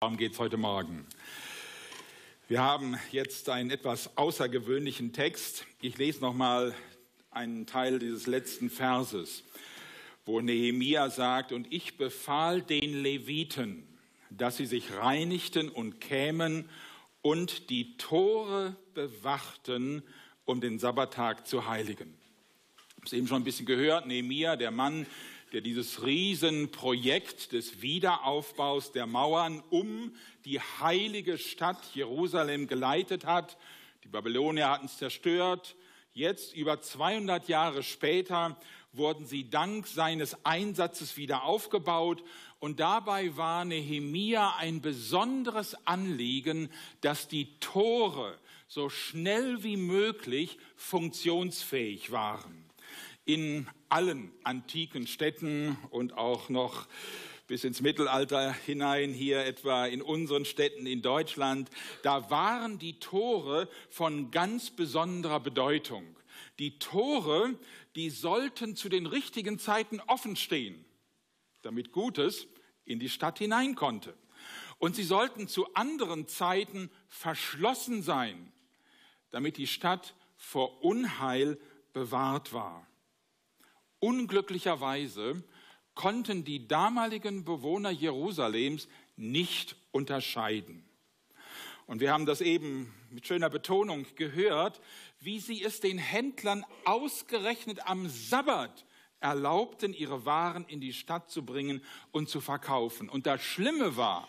Darum geht es heute Morgen. Wir haben jetzt einen etwas außergewöhnlichen Text. Ich lese noch mal einen Teil dieses letzten Verses, wo Nehemia sagt: Und ich befahl den Leviten, dass sie sich reinigten und kämen und die Tore bewachten, um den Sabbattag zu heiligen. Ich habe es eben schon ein bisschen gehört. Nehemia, der Mann, der dieses Riesenprojekt des Wiederaufbaus der Mauern um die heilige Stadt Jerusalem geleitet hat. Die Babylonier hatten es zerstört. Jetzt, über 200 Jahre später, wurden sie dank seines Einsatzes wieder aufgebaut. Und dabei war Nehemia ein besonderes Anliegen, dass die Tore so schnell wie möglich funktionsfähig waren in allen antiken Städten und auch noch bis ins Mittelalter hinein, hier etwa in unseren Städten in Deutschland, da waren die Tore von ganz besonderer Bedeutung. Die Tore, die sollten zu den richtigen Zeiten offen stehen, damit Gutes in die Stadt hinein konnte. Und sie sollten zu anderen Zeiten verschlossen sein, damit die Stadt vor Unheil bewahrt war. Unglücklicherweise konnten die damaligen Bewohner Jerusalems nicht unterscheiden. Und wir haben das eben mit schöner Betonung gehört, wie sie es den Händlern ausgerechnet am Sabbat erlaubten, ihre Waren in die Stadt zu bringen und zu verkaufen. Und das Schlimme war,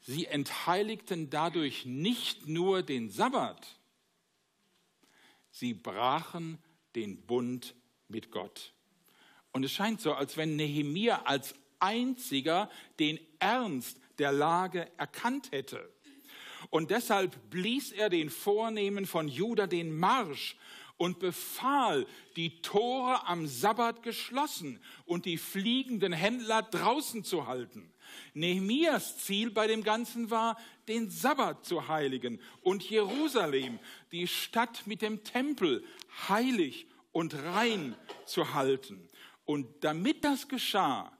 sie entheiligten dadurch nicht nur den Sabbat, sie brachen den Bund mit Gott. Und es scheint so, als wenn Nehemia als einziger den Ernst der Lage erkannt hätte. Und deshalb blies er den Vornehmen von Juda den Marsch und befahl, die Tore am Sabbat geschlossen und die fliegenden Händler draußen zu halten. Nehemias Ziel bei dem Ganzen war, den Sabbat zu heiligen und Jerusalem, die Stadt mit dem Tempel, heilig und rein zu halten. Und damit das geschah,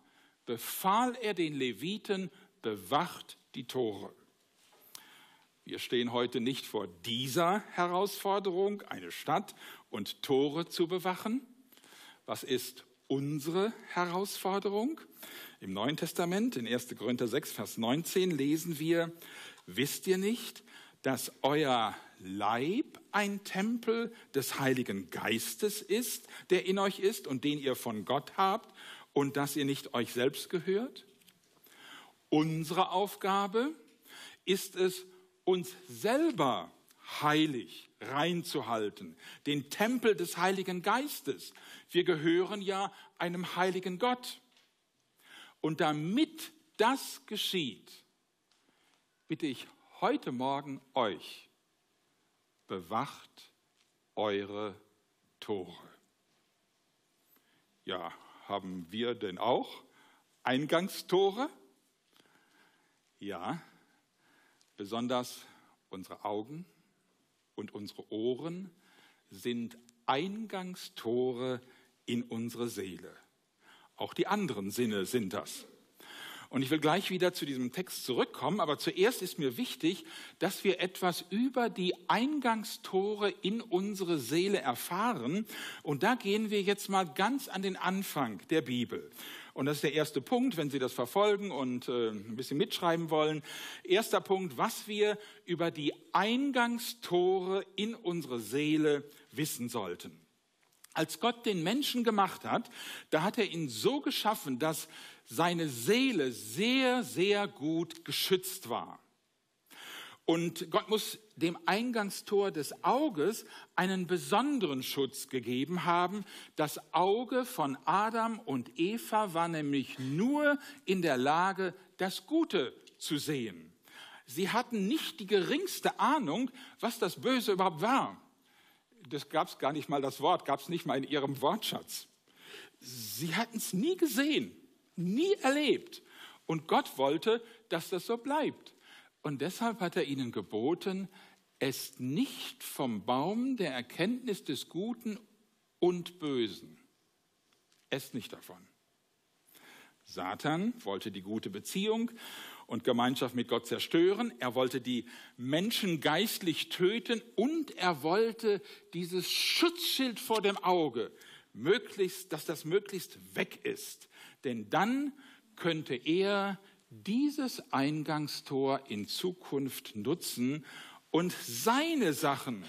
befahl er den Leviten, bewacht die Tore. Wir stehen heute nicht vor dieser Herausforderung, eine Stadt und Tore zu bewachen. Was ist unsere Herausforderung? Im Neuen Testament, in 1. Korinther 6, Vers 19, lesen wir, wisst ihr nicht, dass euer Leib ein Tempel des Heiligen Geistes ist, der in euch ist und den ihr von Gott habt und dass ihr nicht euch selbst gehört? Unsere Aufgabe ist es, uns selber heilig reinzuhalten, den Tempel des Heiligen Geistes. Wir gehören ja einem heiligen Gott. Und damit das geschieht, bitte ich heute Morgen euch, bewacht eure Tore. Ja, haben wir denn auch Eingangstore? Ja, besonders unsere Augen und unsere Ohren sind Eingangstore in unsere Seele. Auch die anderen Sinne sind das. Und ich will gleich wieder zu diesem Text zurückkommen, aber zuerst ist mir wichtig, dass wir etwas über die Eingangstore in unsere Seele erfahren. Und da gehen wir jetzt mal ganz an den Anfang der Bibel. Und das ist der erste Punkt, wenn Sie das verfolgen und äh, ein bisschen mitschreiben wollen. Erster Punkt, was wir über die Eingangstore in unsere Seele wissen sollten. Als Gott den Menschen gemacht hat, da hat er ihn so geschaffen, dass seine Seele sehr, sehr gut geschützt war. Und Gott muss dem Eingangstor des Auges einen besonderen Schutz gegeben haben. Das Auge von Adam und Eva war nämlich nur in der Lage, das Gute zu sehen. Sie hatten nicht die geringste Ahnung, was das Böse überhaupt war. Das gab es gar nicht mal, das Wort gab es nicht mal in ihrem Wortschatz. Sie hatten es nie gesehen nie erlebt. Und Gott wollte, dass das so bleibt. Und deshalb hat er ihnen geboten, esst nicht vom Baum der Erkenntnis des Guten und Bösen. Esst nicht davon. Satan wollte die gute Beziehung und Gemeinschaft mit Gott zerstören. Er wollte die Menschen geistlich töten und er wollte dieses Schutzschild vor dem Auge, möglichst, dass das möglichst weg ist. Denn dann könnte er dieses Eingangstor in Zukunft nutzen und seine Sachen,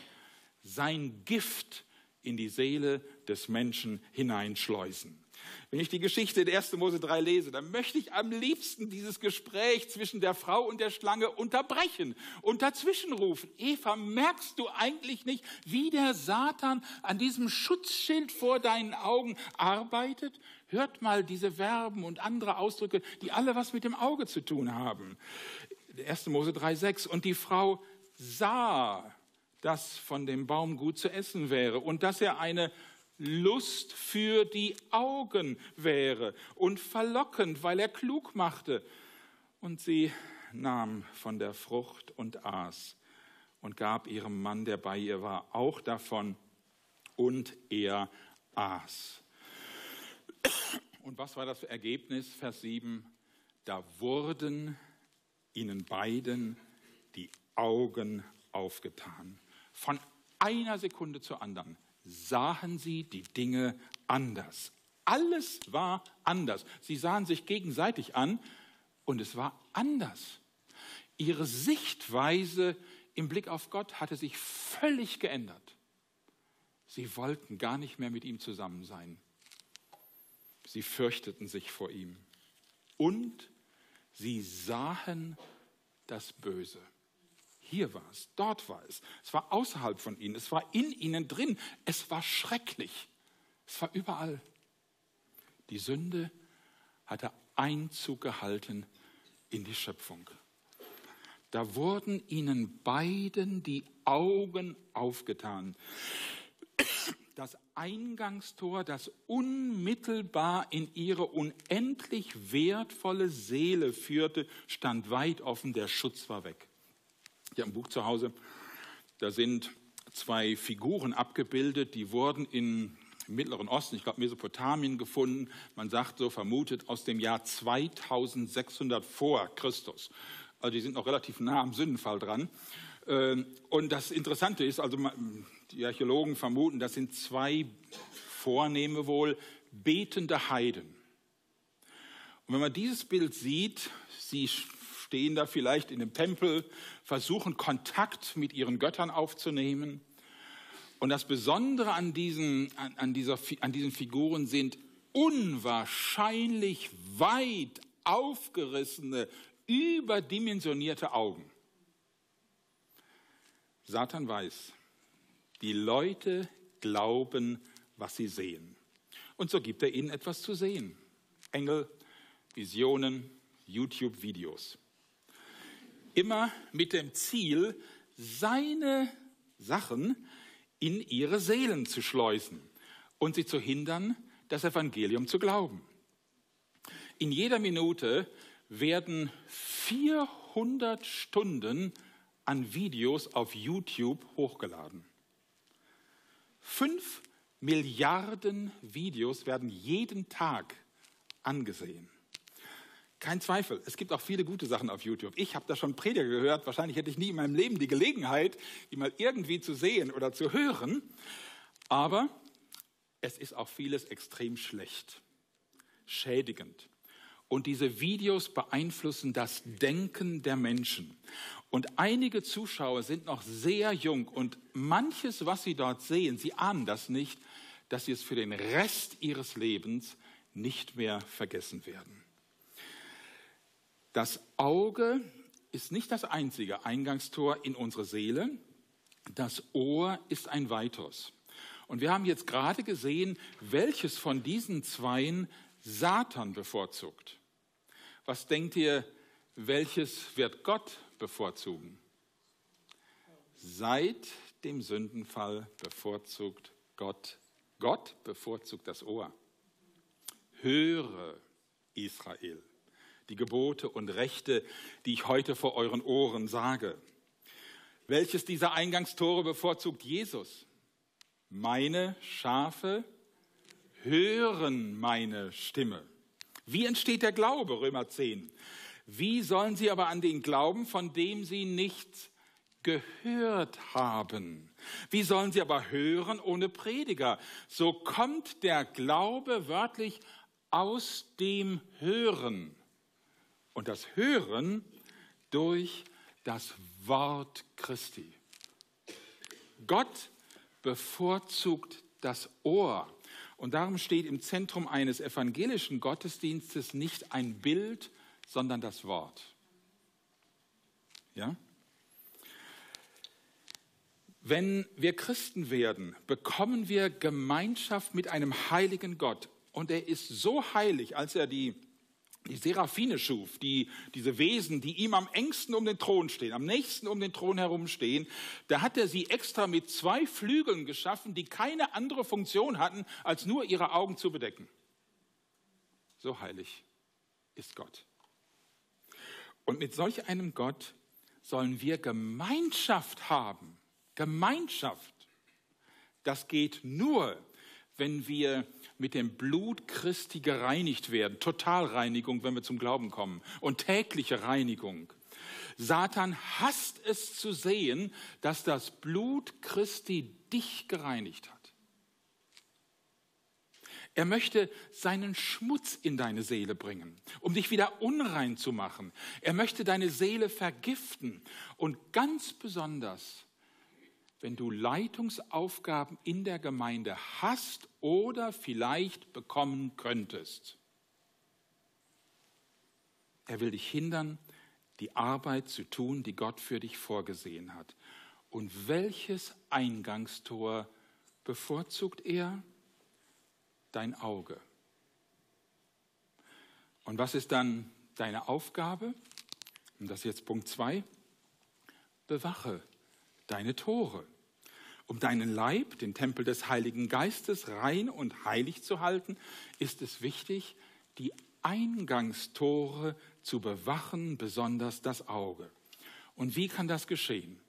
sein Gift in die Seele des Menschen hineinschleusen. Wenn ich die Geschichte der 1. Mose 3 lese, dann möchte ich am liebsten dieses Gespräch zwischen der Frau und der Schlange unterbrechen und dazwischenrufen. Eva, merkst du eigentlich nicht, wie der Satan an diesem Schutzschild vor deinen Augen arbeitet? Hört mal diese Verben und andere Ausdrücke, die alle was mit dem Auge zu tun haben. 1. Mose 3, 6. Und die Frau sah, dass von dem Baum gut zu essen wäre und dass er eine Lust für die Augen wäre und verlockend, weil er klug machte. Und sie nahm von der Frucht und aß und gab ihrem Mann, der bei ihr war, auch davon und er aß. Und was war das Ergebnis? Vers 7. Da wurden ihnen beiden die Augen aufgetan. Von einer Sekunde zur anderen sahen sie die Dinge anders. Alles war anders. Sie sahen sich gegenseitig an und es war anders. Ihre Sichtweise im Blick auf Gott hatte sich völlig geändert. Sie wollten gar nicht mehr mit ihm zusammen sein. Sie fürchteten sich vor ihm. Und sie sahen das Böse. Hier war es, dort war es. Es war außerhalb von ihnen, es war in ihnen drin. Es war schrecklich. Es war überall. Die Sünde hatte Einzug gehalten in die Schöpfung. Da wurden ihnen beiden die Augen aufgetan. Das Eingangstor, das unmittelbar in ihre unendlich wertvolle Seele führte, stand weit offen, der Schutz war weg. Ich habe ein Buch zu Hause, da sind zwei Figuren abgebildet, die wurden im Mittleren Osten, ich glaube Mesopotamien, gefunden. Man sagt so vermutet aus dem Jahr 2600 vor Christus. Also die sind noch relativ nah am Sündenfall dran. Ähm, und das Interessante ist, also die Archäologen vermuten, das sind zwei Vornehme wohl betende Heiden. Und wenn man dieses Bild sieht, sie stehen da vielleicht in dem Tempel, versuchen Kontakt mit ihren Göttern aufzunehmen. Und das Besondere an diesen, an, an, dieser, an diesen Figuren sind unwahrscheinlich weit aufgerissene, überdimensionierte Augen. Satan weiß, die Leute glauben, was sie sehen. Und so gibt er ihnen etwas zu sehen. Engel, Visionen, YouTube-Videos immer mit dem Ziel, seine Sachen in ihre Seelen zu schleusen und sie zu hindern, das Evangelium zu glauben. In jeder Minute werden 400 Stunden an Videos auf YouTube hochgeladen. Fünf Milliarden Videos werden jeden Tag angesehen. Kein Zweifel, es gibt auch viele gute Sachen auf YouTube. Ich habe da schon Prediger gehört, wahrscheinlich hätte ich nie in meinem Leben die Gelegenheit, die mal irgendwie zu sehen oder zu hören. Aber es ist auch vieles extrem schlecht, schädigend. Und diese Videos beeinflussen das Denken der Menschen. Und einige Zuschauer sind noch sehr jung und manches, was sie dort sehen, sie ahnen das nicht, dass sie es für den Rest ihres Lebens nicht mehr vergessen werden. Das Auge ist nicht das einzige Eingangstor in unsere Seele. Das Ohr ist ein weiteres. Und wir haben jetzt gerade gesehen, welches von diesen zweien Satan bevorzugt. Was denkt ihr, welches wird Gott bevorzugen? Seit dem Sündenfall bevorzugt Gott. Gott bevorzugt das Ohr. Höre Israel die Gebote und Rechte, die ich heute vor euren Ohren sage. Welches dieser Eingangstore bevorzugt Jesus? Meine Schafe hören meine Stimme. Wie entsteht der Glaube? Römer 10. Wie sollen sie aber an den glauben, von dem sie nichts gehört haben? Wie sollen sie aber hören ohne Prediger? So kommt der Glaube wörtlich aus dem Hören. Und das Hören durch das Wort Christi. Gott bevorzugt das Ohr. Und darum steht im Zentrum eines evangelischen Gottesdienstes nicht ein Bild, sondern das Wort. Ja? Wenn wir Christen werden, bekommen wir Gemeinschaft mit einem heiligen Gott. Und er ist so heilig, als er die die Seraphine schuf, die, diese Wesen, die ihm am engsten um den Thron stehen, am nächsten um den Thron herumstehen, da hat er sie extra mit zwei Flügeln geschaffen, die keine andere Funktion hatten, als nur ihre Augen zu bedecken. So heilig ist Gott. Und mit solch einem Gott sollen wir Gemeinschaft haben. Gemeinschaft. Das geht nur, wenn wir mit dem Blut Christi gereinigt werden. Totalreinigung, wenn wir zum Glauben kommen. Und tägliche Reinigung. Satan hasst es zu sehen, dass das Blut Christi dich gereinigt hat. Er möchte seinen Schmutz in deine Seele bringen, um dich wieder unrein zu machen. Er möchte deine Seele vergiften und ganz besonders wenn du Leitungsaufgaben in der Gemeinde hast oder vielleicht bekommen könntest. Er will dich hindern, die Arbeit zu tun, die Gott für dich vorgesehen hat. Und welches Eingangstor bevorzugt er? Dein Auge. Und was ist dann deine Aufgabe? Und das ist jetzt Punkt 2. Bewache deine Tore. Um deinen Leib, den Tempel des Heiligen Geistes, rein und heilig zu halten, ist es wichtig, die Eingangstore zu bewachen, besonders das Auge. Und wie kann das geschehen?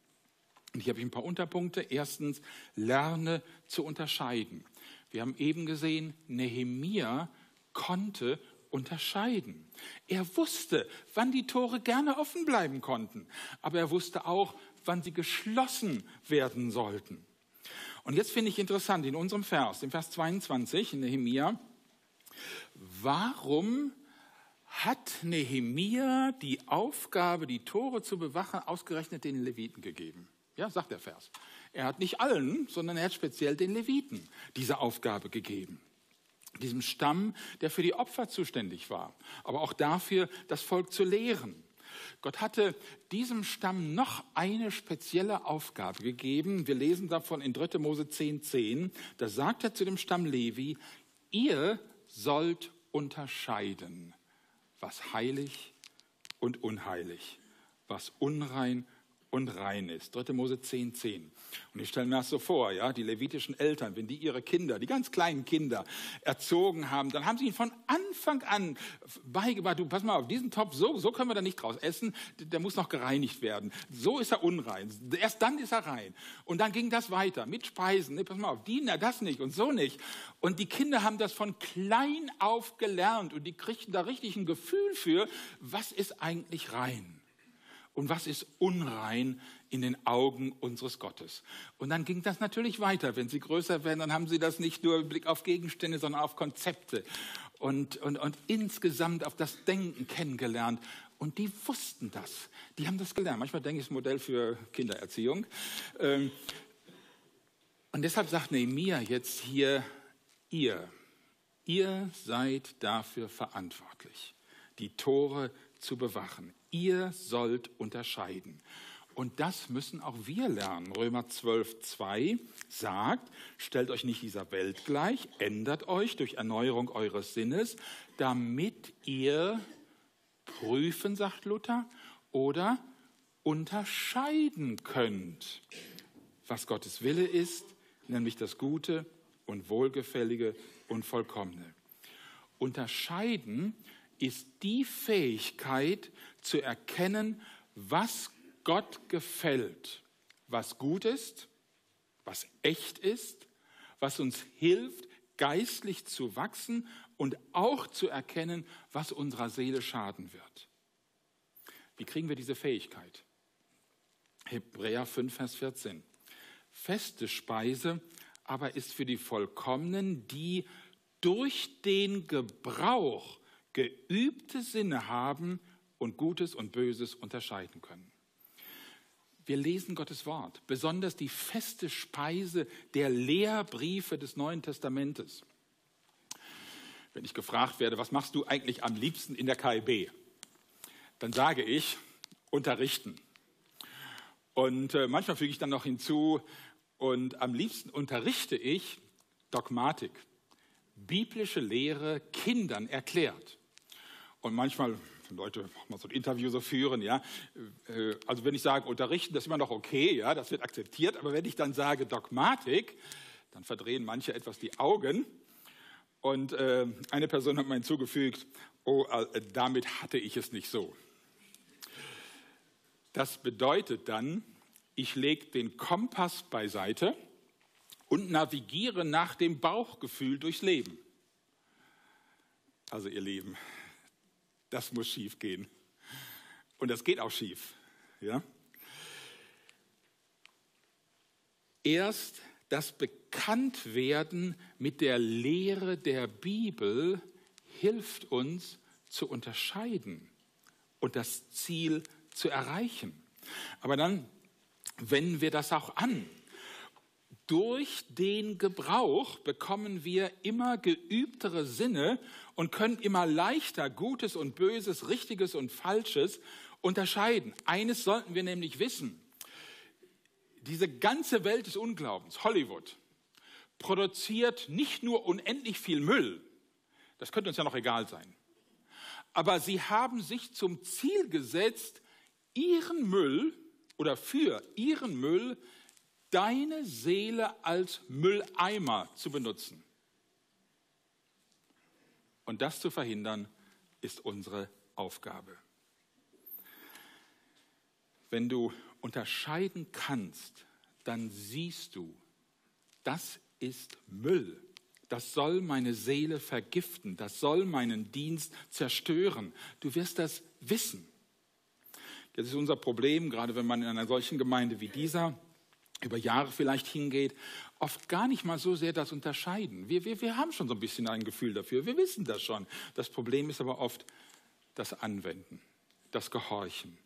Und hier habe ich ein paar Unterpunkte. Erstens, lerne zu unterscheiden. Wir haben eben gesehen, Nehemia konnte unterscheiden. Er wusste, wann die Tore gerne offen bleiben konnten, aber er wusste auch, wann sie geschlossen werden sollten. Und jetzt finde ich interessant in unserem Vers, im Vers 22 in Nehemia, warum hat Nehemia die Aufgabe, die Tore zu bewachen, ausgerechnet den Leviten gegeben? Ja, sagt der Vers. Er hat nicht allen, sondern er hat speziell den Leviten diese Aufgabe gegeben. Diesem Stamm, der für die Opfer zuständig war, aber auch dafür, das Volk zu lehren. Gott hatte diesem Stamm noch eine spezielle Aufgabe gegeben. Wir lesen davon in 3. Mose 10, 10. Da sagt er zu dem Stamm Levi, ihr sollt unterscheiden, was heilig und unheilig, was unrein und rein ist. 3. Mose 10, 10. Und ich stelle mir das so vor, ja, die levitischen Eltern, wenn die ihre Kinder, die ganz kleinen Kinder erzogen haben, dann haben sie ihnen von Anfang an beigebracht, du pass mal auf, diesen Topf, so, so können wir da nicht draus essen, der muss noch gereinigt werden. So ist er unrein. Erst dann ist er rein. Und dann ging das weiter mit Speisen. Nee, pass mal auf, die, na, das nicht und so nicht. Und die Kinder haben das von klein auf gelernt und die kriegten da richtig ein Gefühl für, was ist eigentlich rein und was ist unrein in den Augen unseres Gottes. Und dann ging das natürlich weiter. Wenn sie größer werden, dann haben sie das nicht nur im Blick auf Gegenstände, sondern auf Konzepte und, und, und insgesamt auf das Denken kennengelernt. Und die wussten das. Die haben das gelernt. Manchmal denke ich, es Modell für Kindererziehung. Ähm, und deshalb sagt Nehemiah jetzt hier, ihr, ihr seid dafür verantwortlich, die Tore zu bewachen. Ihr sollt unterscheiden. Und das müssen auch wir lernen. Römer 12, 2 sagt, stellt euch nicht dieser Welt gleich, ändert euch durch Erneuerung eures Sinnes, damit ihr prüfen, sagt Luther, oder unterscheiden könnt, was Gottes Wille ist, nämlich das Gute und Wohlgefällige und Vollkommene. Unterscheiden ist die Fähigkeit zu erkennen, was Gott gefällt, was gut ist, was echt ist, was uns hilft, geistlich zu wachsen und auch zu erkennen, was unserer Seele schaden wird. Wie kriegen wir diese Fähigkeit? Hebräer 5, Vers 14. Feste Speise aber ist für die Vollkommenen, die durch den Gebrauch geübte Sinne haben und Gutes und Böses unterscheiden können. Wir lesen Gottes Wort, besonders die feste Speise der Lehrbriefe des Neuen Testamentes. Wenn ich gefragt werde, was machst du eigentlich am liebsten in der KIB, dann sage ich, unterrichten. Und äh, manchmal füge ich dann noch hinzu, und am liebsten unterrichte ich Dogmatik, biblische Lehre Kindern erklärt. Und manchmal, wenn Leute mal so ein Interview so führen, ja, äh, also wenn ich sage unterrichten, das ist immer noch okay, ja, das wird akzeptiert, aber wenn ich dann sage Dogmatik, dann verdrehen manche etwas die Augen. Und äh, eine Person hat mir hinzugefügt, oh, äh, damit hatte ich es nicht so. Das bedeutet dann, ich lege den Kompass beiseite und navigiere nach dem Bauchgefühl durchs Leben. Also ihr Lieben, das muss schief gehen. Und das geht auch schief. Ja? Erst das Bekanntwerden mit der Lehre der Bibel hilft uns zu unterscheiden und das Ziel zu erreichen. Aber dann wenden wir das auch an. Durch den Gebrauch bekommen wir immer geübtere Sinne und können immer leichter Gutes und Böses, Richtiges und Falsches unterscheiden. Eines sollten wir nämlich wissen. Diese ganze Welt des Unglaubens, Hollywood, produziert nicht nur unendlich viel Müll, das könnte uns ja noch egal sein, aber sie haben sich zum Ziel gesetzt, ihren Müll oder für ihren Müll deine Seele als Mülleimer zu benutzen. Und das zu verhindern, ist unsere Aufgabe. Wenn du unterscheiden kannst, dann siehst du, das ist Müll. Das soll meine Seele vergiften. Das soll meinen Dienst zerstören. Du wirst das wissen. Das ist unser Problem, gerade wenn man in einer solchen Gemeinde wie dieser über Jahre vielleicht hingeht, oft gar nicht mal so sehr das Unterscheiden. Wir, wir, wir haben schon so ein bisschen ein Gefühl dafür, wir wissen das schon. Das Problem ist aber oft das Anwenden, das Gehorchen.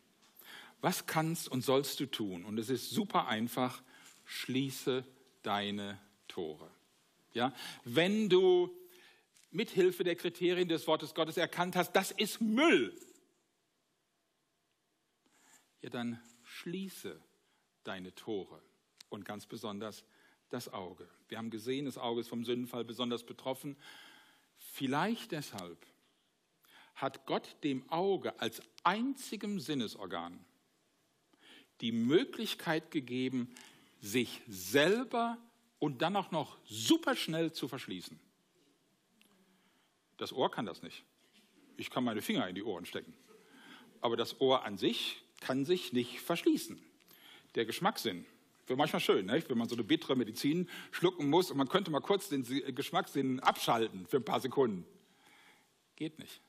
Was kannst und sollst du tun? Und es ist super einfach, schließe deine Tore. Ja? Wenn du mithilfe der Kriterien des Wortes Gottes erkannt hast, das ist Müll, ja dann schließe deine Tore und ganz besonders das Auge. Wir haben gesehen, das Auge ist vom Sündenfall besonders betroffen. Vielleicht deshalb hat Gott dem Auge als einzigem Sinnesorgan die Möglichkeit gegeben, sich selber und dann auch noch superschnell zu verschließen. Das Ohr kann das nicht. Ich kann meine Finger in die Ohren stecken. Aber das Ohr an sich kann sich nicht verschließen. Der Geschmackssinn Wäre manchmal schön, nicht? wenn man so eine bittere Medizin schlucken muss und man könnte mal kurz den Geschmackssinn abschalten für ein paar Sekunden. Geht nicht.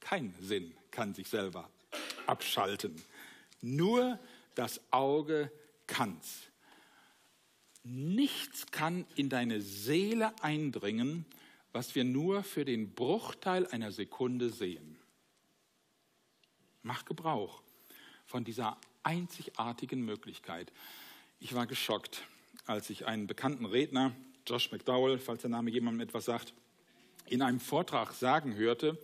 Kein Sinn kann sich selber abschalten. Nur das Auge kann's. Nichts kann in deine Seele eindringen, was wir nur für den Bruchteil einer Sekunde sehen. Mach Gebrauch von dieser einzigartigen Möglichkeit. Ich war geschockt, als ich einen bekannten Redner, Josh McDowell, falls der Name jemandem etwas sagt, in einem Vortrag sagen hörte,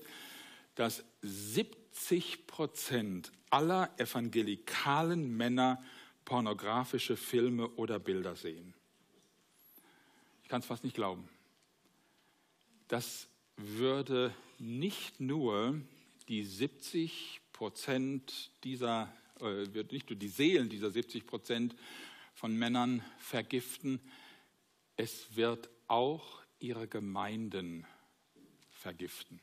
dass 70 Prozent aller evangelikalen Männer pornografische Filme oder Bilder sehen. Ich kann es fast nicht glauben. Das würde nicht nur die 70 Prozent dieser, äh, nicht nur die Seelen dieser 70 Prozent von Männern vergiften, es wird auch ihre Gemeinden vergiften.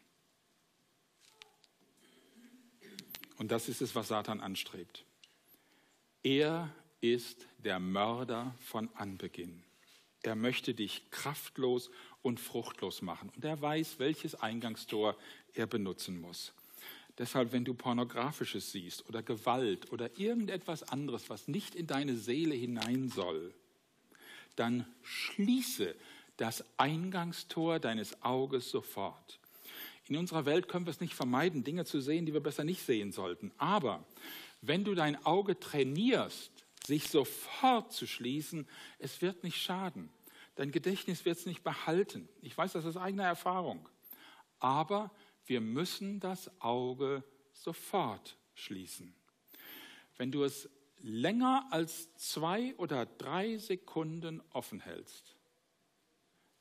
Und das ist es, was Satan anstrebt. Er ist der Mörder von Anbeginn. Er möchte dich kraftlos und fruchtlos machen. Und er weiß, welches Eingangstor er benutzen muss. Deshalb, wenn du pornografisches siehst oder Gewalt oder irgendetwas anderes, was nicht in deine Seele hinein soll, dann schließe das Eingangstor deines Auges sofort. In unserer Welt können wir es nicht vermeiden, Dinge zu sehen, die wir besser nicht sehen sollten. Aber wenn du dein Auge trainierst, sich sofort zu schließen, es wird nicht schaden. Dein Gedächtnis wird es nicht behalten. Ich weiß das aus eigener Erfahrung. Aber wir müssen das Auge sofort schließen. Wenn du es länger als zwei oder drei Sekunden offen hältst,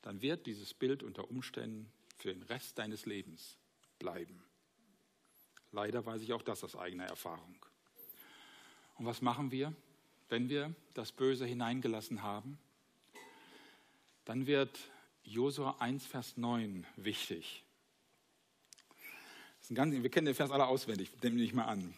dann wird dieses Bild unter Umständen für den Rest deines Lebens bleiben. Leider weiß ich auch das aus eigener Erfahrung. Und was machen wir, wenn wir das Böse hineingelassen haben? Dann wird Josua 1, Vers 9 wichtig. Ganz, wir kennen den Vers alle auswendig, nehme ich mal an.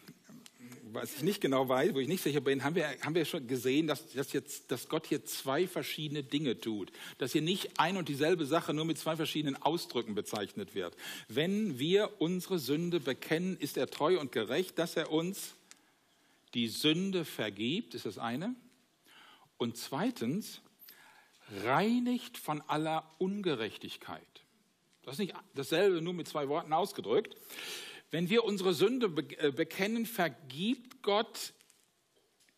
Was ich nicht genau weiß, wo ich nicht sicher bin, haben wir, haben wir schon gesehen, dass, dass, jetzt, dass Gott hier zwei verschiedene Dinge tut. Dass hier nicht ein und dieselbe Sache nur mit zwei verschiedenen Ausdrücken bezeichnet wird. Wenn wir unsere Sünde bekennen, ist er treu und gerecht, dass er uns die Sünde vergibt, ist das eine. Und zweitens, reinigt von aller Ungerechtigkeit. Das ist nicht dasselbe, nur mit zwei Worten ausgedrückt. Wenn wir unsere Sünde äh, bekennen, vergibt Gott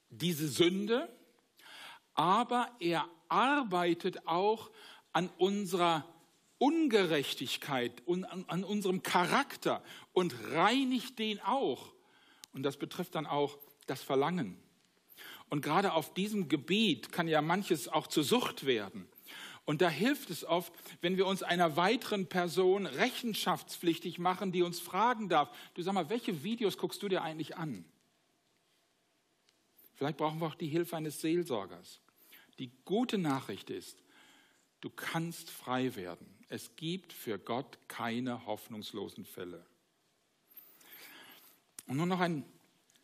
diese Sünde, aber er arbeitet auch an unserer Ungerechtigkeit und an, an unserem Charakter und reinigt den auch. Und das betrifft dann auch das Verlangen. Und gerade auf diesem Gebiet kann ja manches auch zur Sucht werden. Und da hilft es oft, wenn wir uns einer weiteren Person rechenschaftspflichtig machen, die uns fragen darf, du sag mal, welche Videos guckst du dir eigentlich an? Vielleicht brauchen wir auch die Hilfe eines Seelsorgers. Die gute Nachricht ist, du kannst frei werden. Es gibt für Gott keine hoffnungslosen Fälle. Und nur noch ein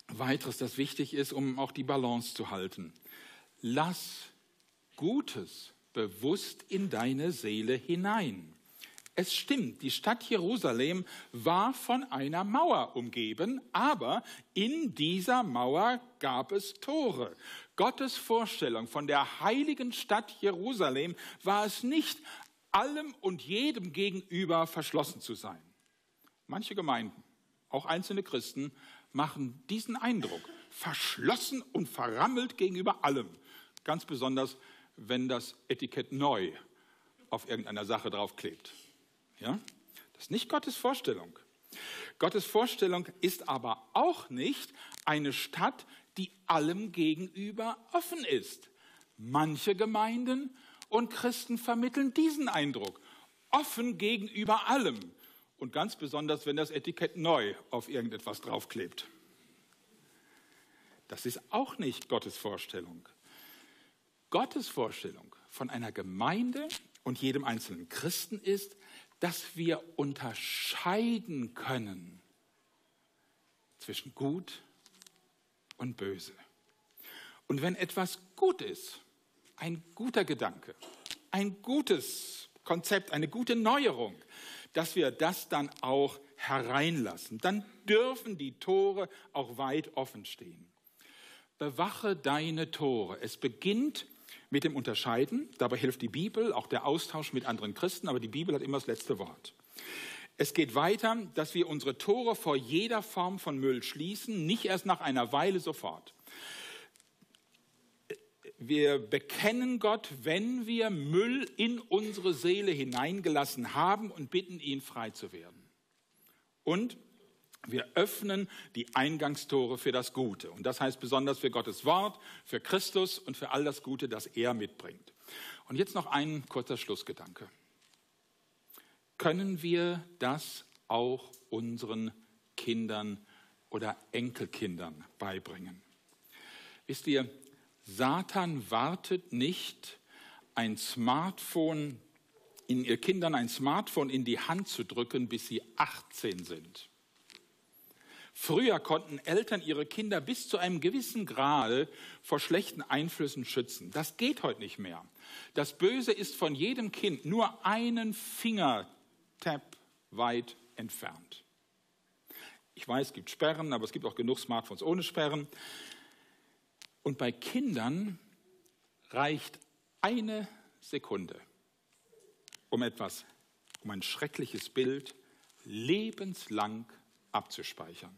weiteres, das wichtig ist, um auch die Balance zu halten. Lass Gutes bewusst in deine Seele hinein. Es stimmt, die Stadt Jerusalem war von einer Mauer umgeben, aber in dieser Mauer gab es Tore. Gottes Vorstellung von der heiligen Stadt Jerusalem war es nicht, allem und jedem gegenüber verschlossen zu sein. Manche Gemeinden, auch einzelne Christen, machen diesen Eindruck, verschlossen und verrammelt gegenüber allem. Ganz besonders wenn das Etikett neu auf irgendeiner Sache draufklebt. Ja? Das ist nicht Gottes Vorstellung. Gottes Vorstellung ist aber auch nicht eine Stadt, die allem gegenüber offen ist. Manche Gemeinden und Christen vermitteln diesen Eindruck. Offen gegenüber allem. Und ganz besonders, wenn das Etikett neu auf irgendetwas draufklebt. Das ist auch nicht Gottes Vorstellung. Gottes Vorstellung von einer Gemeinde und jedem einzelnen Christen ist, dass wir unterscheiden können zwischen gut und böse. Und wenn etwas gut ist, ein guter Gedanke, ein gutes Konzept, eine gute Neuerung, dass wir das dann auch hereinlassen, dann dürfen die Tore auch weit offen stehen. Bewache deine Tore. Es beginnt mit dem Unterscheiden. Dabei hilft die Bibel, auch der Austausch mit anderen Christen, aber die Bibel hat immer das letzte Wort. Es geht weiter, dass wir unsere Tore vor jeder Form von Müll schließen, nicht erst nach einer Weile sofort. Wir bekennen Gott, wenn wir Müll in unsere Seele hineingelassen haben und bitten ihn frei zu werden. Und wir öffnen die Eingangstore für das Gute. Und das heißt besonders für Gottes Wort, für Christus und für all das Gute, das er mitbringt. Und jetzt noch ein kurzer Schlussgedanke. Können wir das auch unseren Kindern oder Enkelkindern beibringen? Wisst ihr, Satan wartet nicht, ein Smartphone in ihr Kindern ein Smartphone in die Hand zu drücken, bis sie 18 sind. Früher konnten Eltern ihre Kinder bis zu einem gewissen Grade vor schlechten Einflüssen schützen. Das geht heute nicht mehr. Das Böse ist von jedem Kind nur einen Fingertap weit entfernt. Ich weiß, es gibt Sperren, aber es gibt auch genug Smartphones ohne Sperren. Und bei Kindern reicht eine Sekunde, um etwas, um ein schreckliches Bild lebenslang abzuspeichern.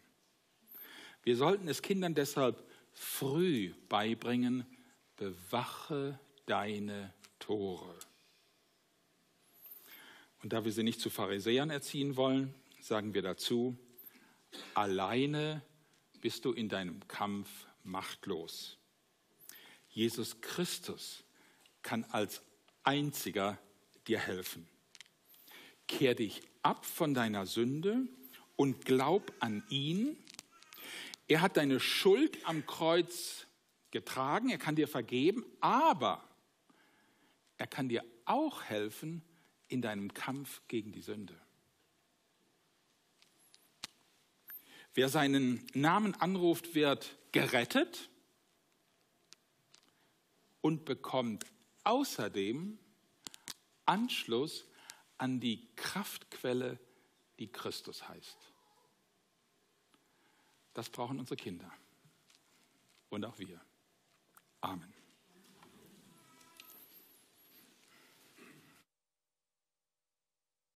Wir sollten es Kindern deshalb früh beibringen, bewache deine Tore. Und da wir sie nicht zu Pharisäern erziehen wollen, sagen wir dazu, alleine bist du in deinem Kampf machtlos. Jesus Christus kann als einziger dir helfen. Kehr dich ab von deiner Sünde und glaub an ihn. Er hat deine Schuld am Kreuz getragen, er kann dir vergeben, aber er kann dir auch helfen in deinem Kampf gegen die Sünde. Wer seinen Namen anruft, wird gerettet und bekommt außerdem Anschluss an die Kraftquelle, die Christus heißt. Das brauchen unsere Kinder und auch wir. Amen.